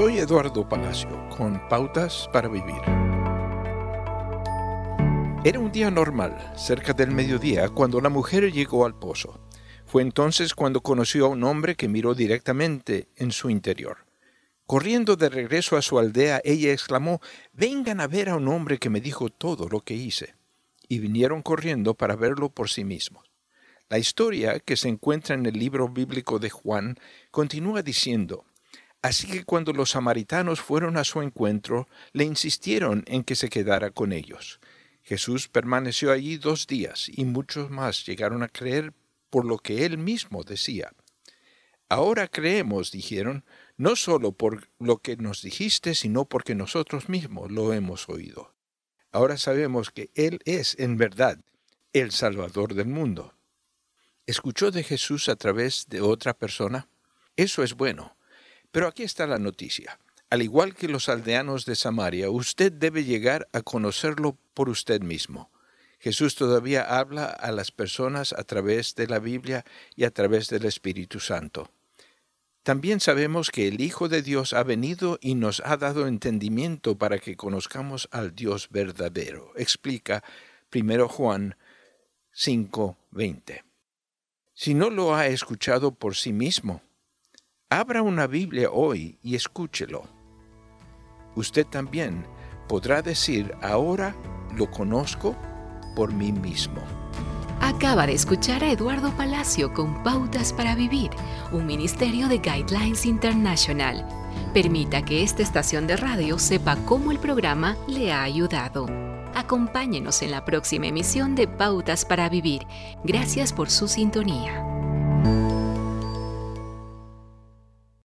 Soy Eduardo Palacio con Pautas para Vivir. Era un día normal, cerca del mediodía, cuando la mujer llegó al pozo. Fue entonces cuando conoció a un hombre que miró directamente en su interior. Corriendo de regreso a su aldea, ella exclamó, Vengan a ver a un hombre que me dijo todo lo que hice. Y vinieron corriendo para verlo por sí mismos. La historia, que se encuentra en el libro bíblico de Juan, continúa diciendo, Así que cuando los samaritanos fueron a su encuentro, le insistieron en que se quedara con ellos. Jesús permaneció allí dos días y muchos más llegaron a creer por lo que él mismo decía. Ahora creemos, dijeron, no solo por lo que nos dijiste, sino porque nosotros mismos lo hemos oído. Ahora sabemos que Él es, en verdad, el Salvador del mundo. ¿Escuchó de Jesús a través de otra persona? Eso es bueno. Pero aquí está la noticia. Al igual que los aldeanos de Samaria, usted debe llegar a conocerlo por usted mismo. Jesús todavía habla a las personas a través de la Biblia y a través del Espíritu Santo. También sabemos que el Hijo de Dios ha venido y nos ha dado entendimiento para que conozcamos al Dios verdadero. Explica 1 Juan 5:20. Si no lo ha escuchado por sí mismo, Abra una Biblia hoy y escúchelo. Usted también podrá decir, ahora lo conozco por mí mismo. Acaba de escuchar a Eduardo Palacio con Pautas para Vivir, un ministerio de Guidelines International. Permita que esta estación de radio sepa cómo el programa le ha ayudado. Acompáñenos en la próxima emisión de Pautas para Vivir. Gracias por su sintonía.